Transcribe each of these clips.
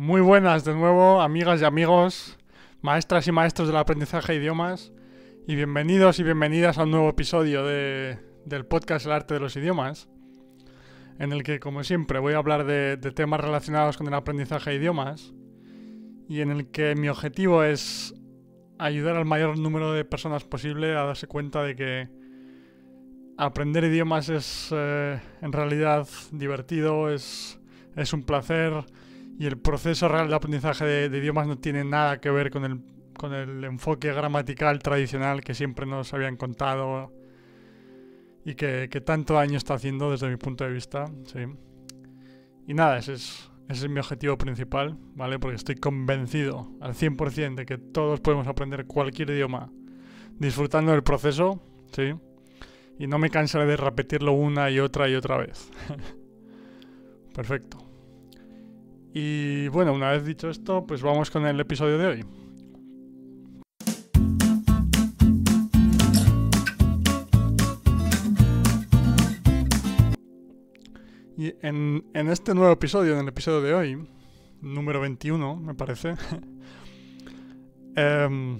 Muy buenas de nuevo, amigas y amigos, maestras y maestros del aprendizaje de idiomas, y bienvenidos y bienvenidas a un nuevo episodio de, del podcast El arte de los idiomas, en el que, como siempre, voy a hablar de, temas relacionados con el aprendizaje de idiomas, y en el que mi objetivo es ayudar al mayor número de personas posible a darse cuenta de que aprender idiomas es eh, en realidad divertido, es, es un placer y el proceso real de aprendizaje de, idiomas no tiene nada que ver con el, con el enfoque gramatical tradicional que siempre nos habían contado y que, que tanto daño está haciendo desde mi punto de vista. Sí. Y nada, ese es, ese es mi objetivo principal, ¿vale? Porque estoy convencido al 100% de que todos podemos aprender cualquier idioma disfrutando del proceso, ¿sí? Y no me cansaré de repetirlo una y otra y otra vez. Perfecto. Y bueno, una vez dicho esto, pues vamos con el episodio de hoy. Y en, en, este nuevo episodio, en el episodio de hoy, número 21, me parece, eh,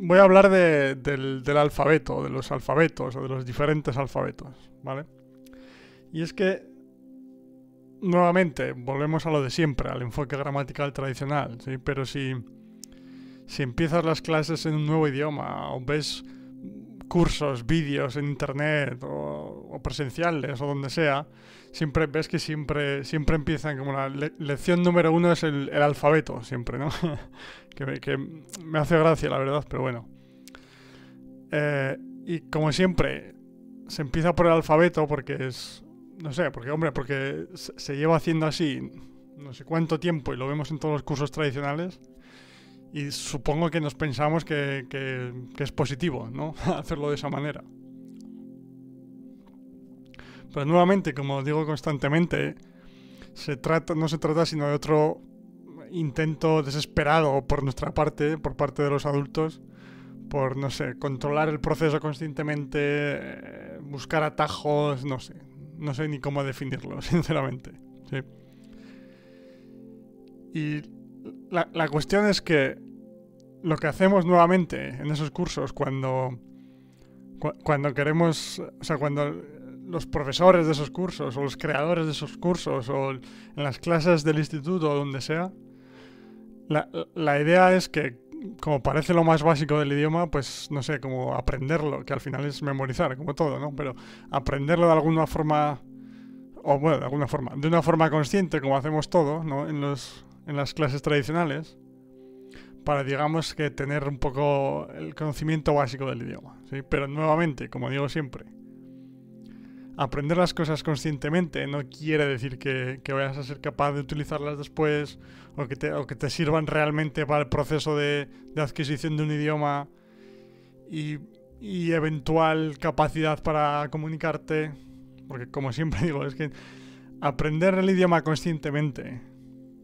voy a hablar de, del, del, alfabeto, de los alfabetos o de los diferentes alfabetos, ¿vale? Y es que, nuevamente, volvemos a lo de siempre, al enfoque gramatical tradicional, ¿sí? Pero si, si empiezas las clases en un nuevo idioma o ves cursos, vídeos en internet o, o, presenciales o donde sea, siempre ves que siempre, siempre empiezan como la le lección número uno es el, el alfabeto, siempre, ¿no? que, me, que, me, hace gracia, la verdad, pero bueno. Eh, y como siempre, se empieza por el alfabeto porque es, no sé, porque, hombre, porque se lleva haciendo así no sé cuánto tiempo y lo vemos en todos los cursos tradicionales. Y supongo que nos pensamos que, que, es positivo, ¿no? Hacerlo de esa manera. Pero nuevamente, como digo constantemente, se trata, no se trata sino de otro intento desesperado por nuestra parte, por parte de los adultos, por, no sé, controlar el proceso conscientemente, buscar atajos, no sé, no sé ni cómo definirlo, sinceramente. ¿sí? Y la, la cuestión es que lo que hacemos nuevamente en esos cursos cuando, cu cuando queremos, o sea, cuando los profesores de esos cursos o los creadores de esos cursos o en las clases del instituto o donde sea, la, la, idea es que, como parece lo más básico del idioma, pues no sé, como aprenderlo, que al final es memorizar, como todo, ¿no? Pero aprenderlo de alguna forma, o bueno, de alguna forma, de una forma consciente, como hacemos todo, ¿no? En, los, en las clases tradicionales, para, digamos, que tener un poco el conocimiento básico del idioma, ¿sí? Pero nuevamente, como digo siempre, aprender las cosas conscientemente no quiere decir que, vayas a ser capaz de utilizarlas después o que te, o que te sirvan realmente para el proceso de, adquisición de un idioma y, eventual capacidad para comunicarte. Porque como siempre digo, es que aprender el idioma conscientemente,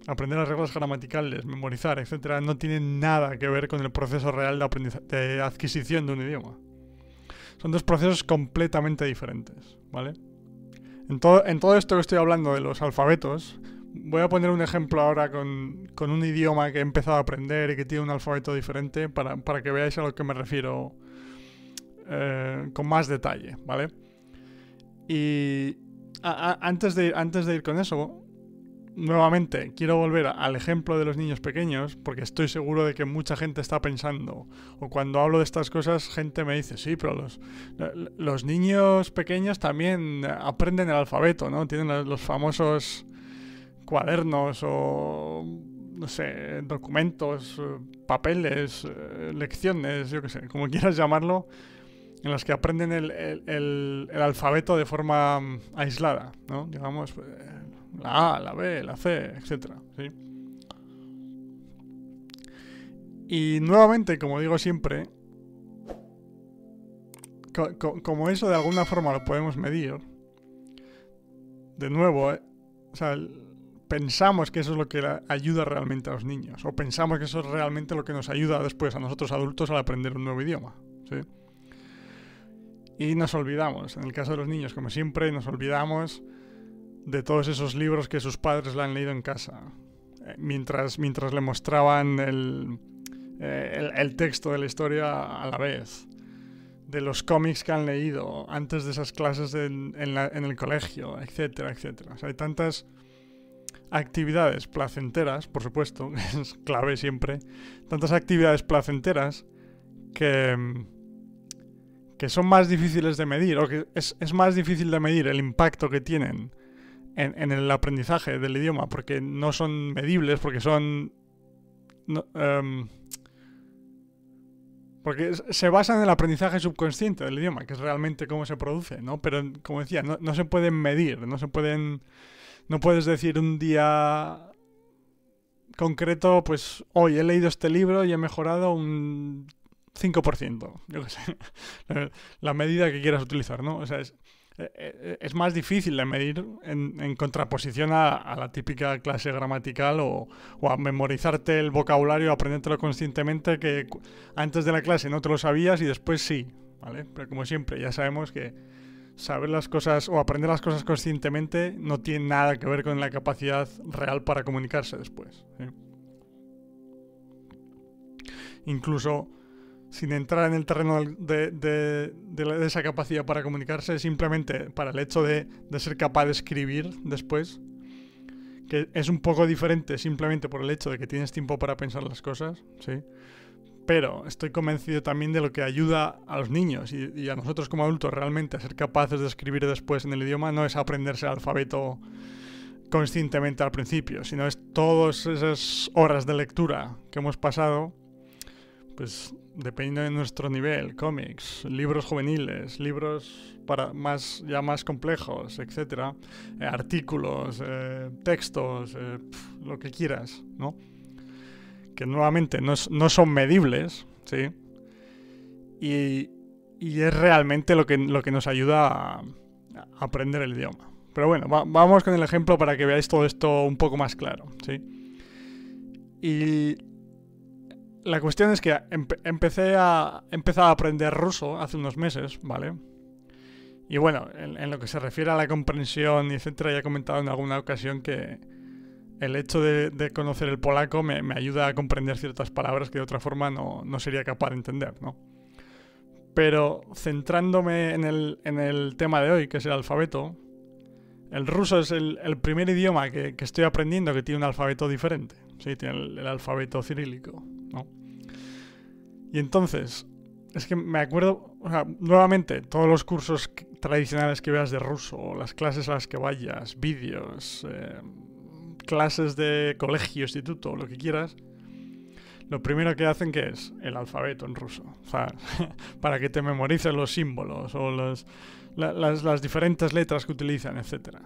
aprender las reglas gramaticales, memorizar, etc., no tiene nada que ver con el proceso real de, de adquisición de un idioma. Son dos procesos completamente diferentes, ¿vale? En todo, esto que estoy hablando de los alfabetos, voy a poner un ejemplo ahora con, un idioma que he empezado a aprender y que tiene un alfabeto diferente para, que veáis a lo que me refiero eh, con más detalle, ¿vale? Y antes, de, antes de ir con eso, nuevamente quiero volver al ejemplo de los niños pequeños, porque estoy seguro de que mucha gente está pensando, o cuando hablo de estas cosas, gente me dice, sí, pero los, los niños pequeños también aprenden el alfabeto, ¿no? Tienen los famosos cuadernos o, no sé, documentos, papeles, lecciones, yo qué sé, como quieras llamarlo, en los que aprenden el, alfabeto de forma aislada, ¿no? Digamos la A, la B, la C, etc. Y nuevamente, como digo siempre, co co como eso de alguna forma lo podemos medir, de nuevo, eh, pensamos que eso es lo que ayuda realmente a los niños, o pensamos que eso es realmente lo que nos ayuda después a nosotros adultos al aprender un nuevo idioma. ¿sí? Y nos olvidamos, en el caso de los niños, como siempre, nos olvidamos de todos esos libros que sus padres le han leído en casa. mientras, mientras le mostraban el, el, texto de la historia a la vez. De los cómics que han leído antes de esas clases en, en el colegio, etcétera, etcétera. hay tantas actividades placenteras, por supuesto, es clave siempre, tantas actividades placenteras que, que son más difíciles de medir, o que es, más difícil de medir el impacto que tienen en, el aprendizaje del idioma, porque no son medibles, porque son... Em, porque se basan en el aprendizaje subconsciente del idioma, que es realmente cómo se produce, ¿no? Pero, como decía, no, no se pueden medir, no se pueden no puedes decir un día concreto, pues hoy he leído este libro y he mejorado un 5%, yo qué sé, la medida que quieras utilizar, ¿no? O sea, es, eh, eh, es más difícil de medir en, contraposición a, la típica clase gramatical o, o, a memorizarte el vocabulario, aprendértelo conscientemente que antes de la clase no te lo sabías y después sí, ¿vale? Pero como siempre, ya sabemos que saber las cosas o aprender las cosas conscientemente no tiene nada que ver con la capacidad real para comunicarse después. Incluso sin entrar en el terreno de, esa capacidad para comunicarse, simplemente para el hecho de, ser capaz de escribir después, que es un poco diferente simplemente por el hecho de que tienes tiempo para pensar las cosas, ¿sí? pero estoy convencido también de lo que ayuda a los niños y, a nosotros como adultos realmente a ser capaces de escribir después en el idioma no es aprenderse el alfabeto conscientemente al principio, sino es todas esas horas de lectura que hemos pasado, pues dependiendo de nuestro nivel, cómics, libros juveniles, libros para más ya más complejos, etcétera, eh, artículos, eh, textos, eh, lo que quieras, ¿no? que nuevamente no, son medibles, ¿sí? Y, es realmente lo que, lo que nos ayuda a, aprender el idioma. Pero bueno, vamos con el ejemplo para que veáis todo esto un poco más claro, ¿sí? Y la cuestión es que empecé a, a aprender ruso hace unos meses, ¿vale? Y bueno, en, en, lo que se refiere a la comprensión etcétera, ya he comentado en alguna ocasión que, el hecho de, conocer el polaco me, ayuda a comprender ciertas palabras que de otra forma no, sería capaz de entender, ¿no? Pero centrándome en el, tema de hoy, que es el alfabeto, el ruso es el, primer idioma que, estoy aprendiendo que tiene un alfabeto diferente. Sí, tiene el, alfabeto cirílico, Y entonces, es que me acuerdo, o sea, nuevamente, todos los cursos tradicionales que veas de ruso, las clases a las que vayas, vídeos, eh, clases de colegio, instituto, lo que quieras, lo primero que hacen que es el alfabeto en ruso. O sea, para que te memorices los símbolos o las, las, diferentes letras que utilizan, etc.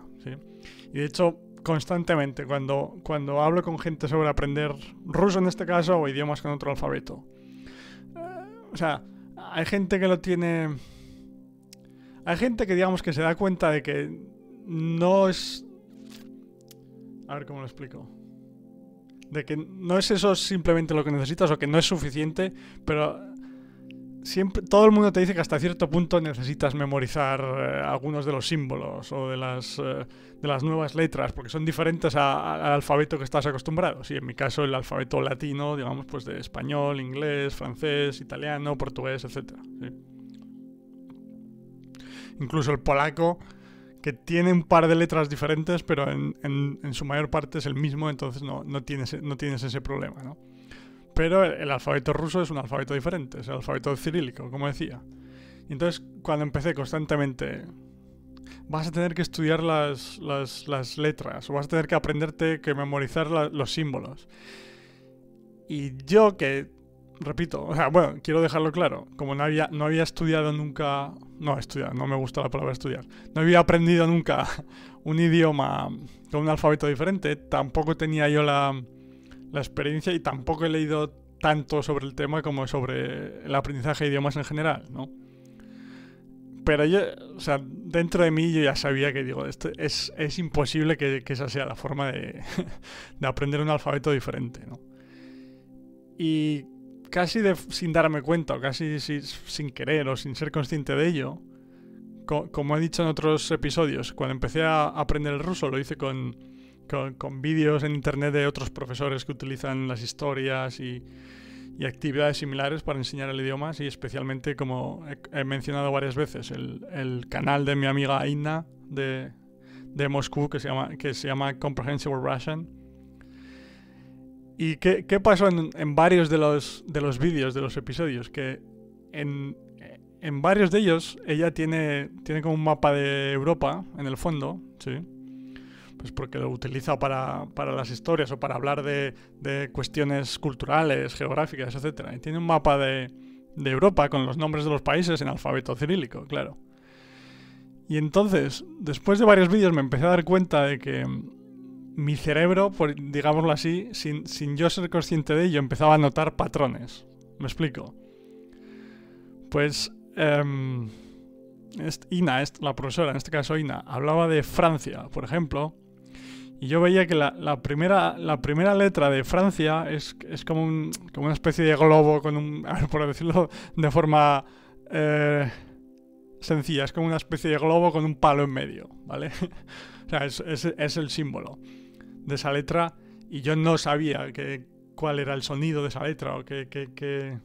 Y de hecho, constantemente, cuando, cuando hablo con gente sobre aprender ruso en este caso o idiomas con otro alfabeto, eh, o sea, hay gente que lo tiene... Hay gente que digamos que se da cuenta de que no es a ver cómo lo explico. De que no es eso simplemente lo que necesitas o que no es suficiente, pero siempre todo el mundo te dice que hasta cierto punto necesitas memorizar eh, algunos de los símbolos o de las, eh, de las nuevas letras, porque son diferentes al alfabeto que estás acostumbrado. Sí, en mi caso el alfabeto latino, digamos, pues de español, inglés, francés, italiano, portugués, etc. Incluso el polaco que tiene un par de letras diferentes, pero en, en, su mayor parte es el mismo, entonces no, no, tienes, no tienes ese problema, ¿no? Pero el, alfabeto ruso es un alfabeto diferente, es el alfabeto cirílico, como decía. Y entonces, cuando empecé constantemente, vas a tener que estudiar las, las, letras, o vas a tener que aprenderte, que memorizar los símbolos. Y yo que repito, o sea, bueno, quiero dejarlo claro, como no había, no había estudiado nunca, no estudiado, no me gusta la palabra estudiar, no había aprendido nunca un idioma con un alfabeto diferente, tampoco tenía yo la, la experiencia y tampoco he leído tanto sobre el tema como sobre el aprendizaje de idiomas en general, ¿no? Pero yo, o sea, dentro de mí yo ya sabía que, digo, esto es, es imposible que, que, esa sea la forma de, de aprender un alfabeto diferente, ¿no? Y casi sin darme cuenta, o casi sin querer o sin ser consciente de ello, como he dicho en otros episodios, cuando empecé a aprender el ruso lo hice con, con, vídeos en internet de otros profesores que utilizan las historias y, actividades similares para enseñar el idioma, y especialmente, como he, mencionado varias veces, el, canal de mi amiga Inna de, Moscú que se llama, que se llama Comprehensible Russian. ¿Y qué, qué pasó en, en, varios de los, de los vídeos, de los episodios? Que en, en varios de ellos ella tiene, tiene como un mapa de Europa en el fondo, ¿sí? Pues porque lo utiliza para, para las historias o para hablar de, de, cuestiones culturales, geográficas, etc. Y tiene un mapa de, de Europa con los nombres de los países en alfabeto cirílico, claro. Y entonces, después de varios vídeos me empecé a dar cuenta de que mi cerebro, por, digámoslo así, sin, sin yo ser consciente de ello, empezaba a notar patrones. ¿Me explico? Pues Um, Ina, la profesora, en este caso Ina, hablaba de Francia, por ejemplo, y yo veía que la, primera, la primera letra de Francia es, es como, un, como, una especie de globo con un, por decirlo de forma eh, sencilla, es como una especie de globo con un palo en medio, ¿vale? o sea, es, es, el símbolo de esa letra y yo no sabía que, cuál era el sonido de esa letra o qué, qué,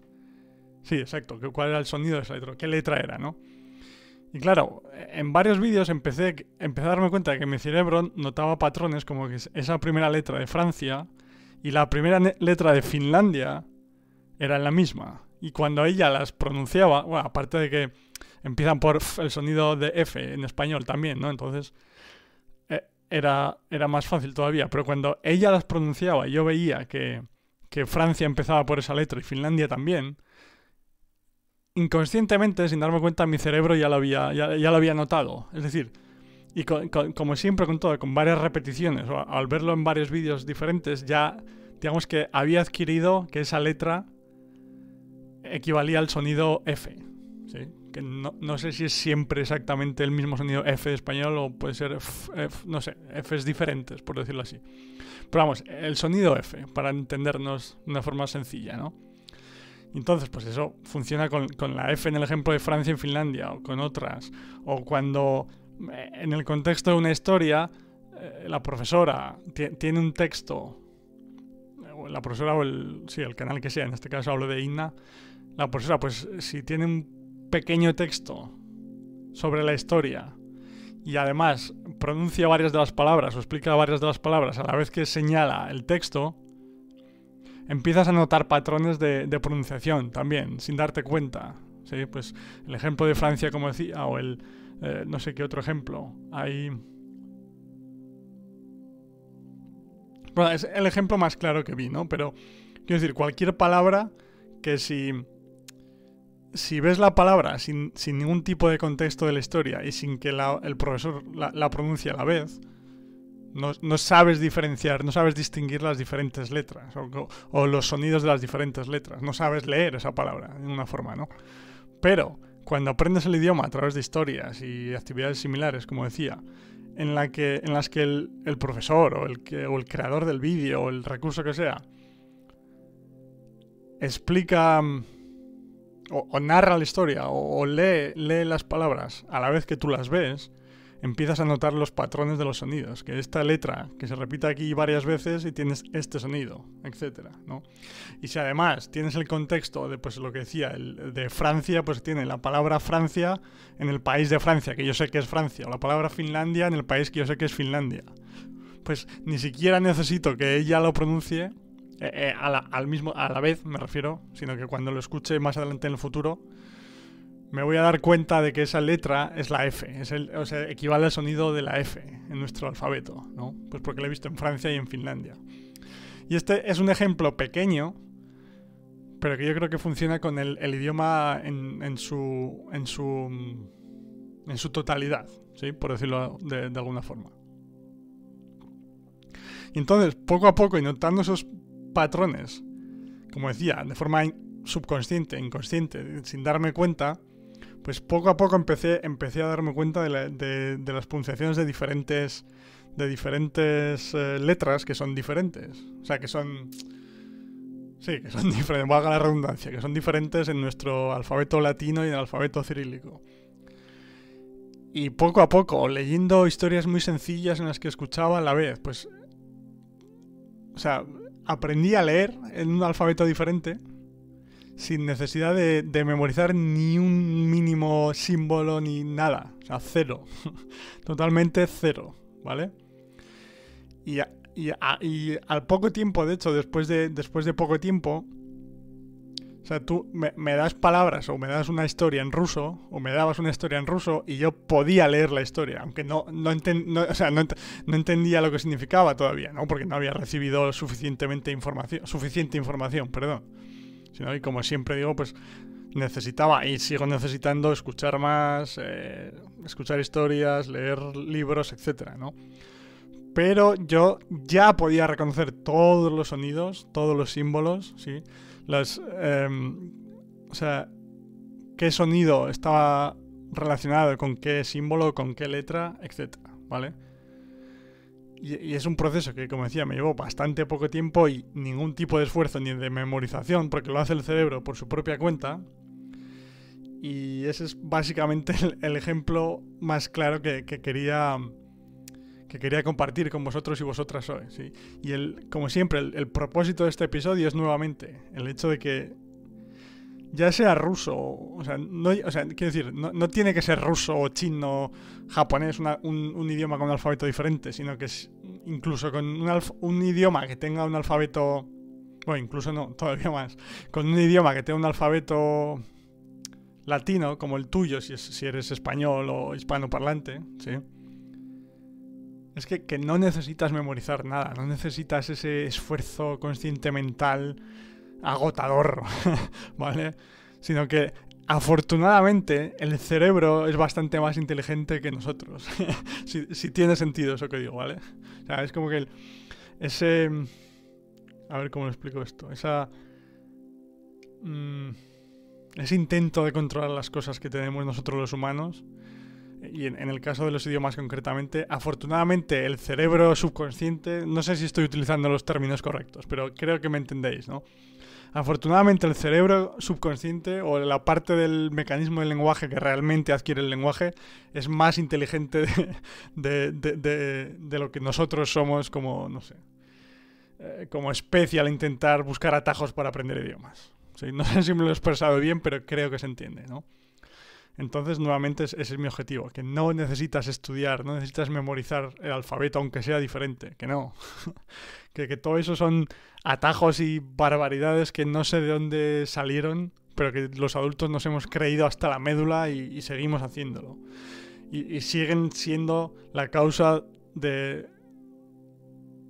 Sí, exacto. ¿Cuál era el sonido de esa letra? ¿Qué letra era, no? Y claro, en varios vídeos empecé, empecé a darme cuenta de que mi cerebro notaba patrones como que esa primera letra de Francia y la primera letra de Finlandia eran la misma. Y cuando ella las pronunciaba, bueno, aparte de que empiezan por el sonido de F en español también, ¿no? Entonces eh, era, era más fácil todavía. Pero cuando ella las pronunciaba y yo veía que, que Francia empezaba por esa letra y Finlandia también, inconscientemente, sin darme cuenta, mi cerebro ya lo había, ya, lo había notado. Es decir, y como siempre con todo, con varias repeticiones, o al verlo en varios vídeos diferentes, ya digamos que había adquirido que esa letra equivalía al sonido F. Que no, sé si es siempre exactamente el mismo sonido F de español o puede ser, no sé, Fs diferentes, por decirlo así. Pero vamos, el sonido F, para entendernos de una forma sencilla, ¿no? Entonces, pues eso funciona con, la F en el ejemplo de Francia y Finlandia o con otras. O cuando eh, en el contexto de una historia eh, la profesora tiene un texto, la profesora o el, sí, el canal que sea, en este caso hablo de Inna, la profesora pues si tiene un pequeño texto sobre la historia y además pronuncia varias de las palabras o explica varias de las palabras a la vez que señala el texto, empiezas a notar patrones de, pronunciación también, sin darte cuenta. ¿sí? Pues el ejemplo de Francia, como decía, o el eh, no sé qué otro ejemplo. Hay. Bueno, es el ejemplo más claro que vi, ¿no? Pero quiero decir, cualquier palabra que si. Si ves la palabra sin, ningún tipo de contexto de la historia y sin que el profesor la pronuncie a la vez, no, sabes diferenciar, no sabes distinguir las diferentes letras o, los sonidos de las diferentes letras. No sabes leer esa palabra en una forma, ¿no? Pero cuando aprendes el idioma a través de historias y actividades similares, como decía, en, la que, en las que el, profesor o el, o el creador del vídeo o el recurso que sea explica o, narra la historia o, lee, lee las palabras a la vez que tú las ves, empiezas a notar los patrones de los sonidos, que esta letra que se repite aquí varias veces y tienes este sonido, etcétera, ¿no? Y si además tienes el contexto de pues lo que decía, el, de Francia, pues tiene la palabra Francia en el país de Francia, que yo sé que es Francia, o la palabra Finlandia en el país que yo sé que es Finlandia. Pues ni siquiera necesito que ella lo pronuncie eh, eh, al mismo, a la vez, me refiero, sino que cuando lo escuche más adelante en el futuro, me voy a dar cuenta de que esa letra es la F, es el, o sea, equivale al sonido de la F en nuestro alfabeto, ¿no? Pues porque lo he visto en Francia y en Finlandia. Y este es un ejemplo pequeño, pero que yo creo que funciona con el, idioma en, su, en, su, en su totalidad, ¿sí? Por decirlo de, de alguna forma. Y entonces, poco a poco, y notando esos patrones, como decía, de forma subconsciente, inconsciente, sin darme cuenta, pues poco a poco empecé, empecé a darme cuenta de, las pronunciaciones de diferentes, de diferentes eh, letras que son diferentes. O sea, que son... Sí, que son diferentes, valga la redundancia, que son diferentes en nuestro alfabeto latino y en el alfabeto cirílico. Y poco a poco, leyendo historias muy sencillas en las que escuchaba a la vez, pues o sea, aprendí a leer en un alfabeto diferente sin necesidad de, memorizar ni un mínimo símbolo ni nada. O sea, cero. Totalmente cero, ¿vale? Y, y, al poco tiempo, de hecho, después de, después de poco tiempo, o sea, tú me, das palabras o me das una historia en ruso, o me dabas una historia en ruso y yo podía leer la historia, aunque no, no, entendía lo que significaba todavía, ¿no? Porque no había recibido suficientemente información, suficiente información, perdón. Sino, y como siempre digo, pues necesitaba y sigo necesitando escuchar más, eh, escuchar historias, leer libros, etcétera, ¿no? Pero yo ya podía reconocer todos los sonidos, todos los símbolos, ¿sí? las, em, o sea, qué sonido estaba relacionado con qué símbolo, con qué letra, etcétera, ¿vale? Y, es un proceso que, como decía, me llevó bastante poco tiempo y ningún tipo de esfuerzo ni de memorización, porque lo hace el cerebro por su propia cuenta. Y ese es básicamente el, ejemplo más claro que, que quería que quería compartir con vosotros y vosotras hoy. Y el, como siempre, el, propósito de este episodio es nuevamente el hecho de que ya sea ruso, o sea, no, o sea quiero decir, no, tiene que ser ruso o chino, japonés, un, idioma con un alfabeto diferente, sino que es incluso con un, un idioma que tenga un alfabeto, bueno, incluso no, todavía más, con un idioma que tenga un alfabeto latino como el tuyo, si, si eres español o hispanoparlante, ¿sí? Es que, no necesitas memorizar nada, no necesitas ese esfuerzo consciente mental agotador, ¿vale? Sino que afortunadamente el cerebro es bastante más inteligente que nosotros. si, tiene sentido eso que digo, ¿vale? O sea, es como que ese... A ver cómo lo explico esto. Esa... Mm, ese intento de controlar las cosas que tenemos nosotros los humanos y en, el caso de los idiomas concretamente, afortunadamente el cerebro subconsciente, no sé si estoy utilizando los términos correctos, pero creo que me entendéis, ¿no? Afortunadamente el cerebro subconsciente o la parte del mecanismo del lenguaje que realmente adquiere el lenguaje es más inteligente de, lo que nosotros somos como, no sé, eh, como especie al intentar buscar atajos para aprender idiomas. No sé si me lo he expresado bien, pero creo que se entiende, ¿no? Entonces, nuevamente, ese es mi objetivo, que no necesitas estudiar, no necesitas memorizar el alfabeto, aunque sea diferente, que no. que, que todo eso son atajos y barbaridades que no sé de dónde salieron, pero que los adultos nos hemos creído hasta la médula y, seguimos haciéndolo. Y, siguen siendo la causa de,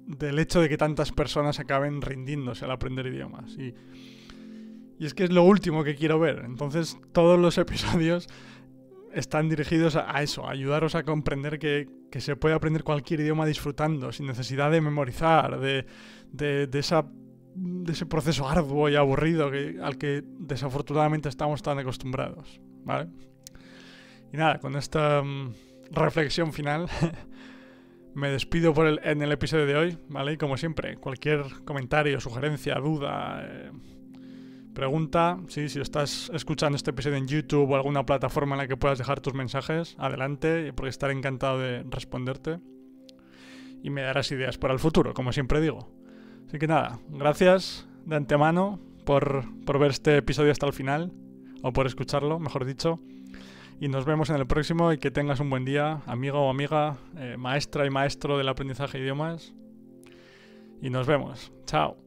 del hecho de que tantas personas acaben rindiéndose al aprender idiomas. Y, y es que es lo último que quiero ver. Entonces todos los episodios están dirigidos a, eso, a ayudaros a comprender que, se puede aprender cualquier idioma disfrutando, sin necesidad de memorizar, de, de, esa, de ese proceso arduo y aburrido que, al que desafortunadamente estamos tan acostumbrados. ¿vale? Y nada, con esta mm, reflexión final me despido por el, en el episodio de hoy, ¿vale? Y como siempre, cualquier comentario, sugerencia, duda... Eh, Pregunta, sí, si estás escuchando este episodio en YouTube o alguna plataforma en la que puedas dejar tus mensajes, adelante, porque estaré encantado de responderte. Y me darás ideas para el futuro, como siempre digo. Así que nada, gracias de antemano por, ver este episodio hasta el final, o por escucharlo, mejor dicho. Y nos vemos en el próximo y que tengas un buen día, amigo o amiga, eh, maestra y maestro del aprendizaje de idiomas. Y nos vemos. Chao.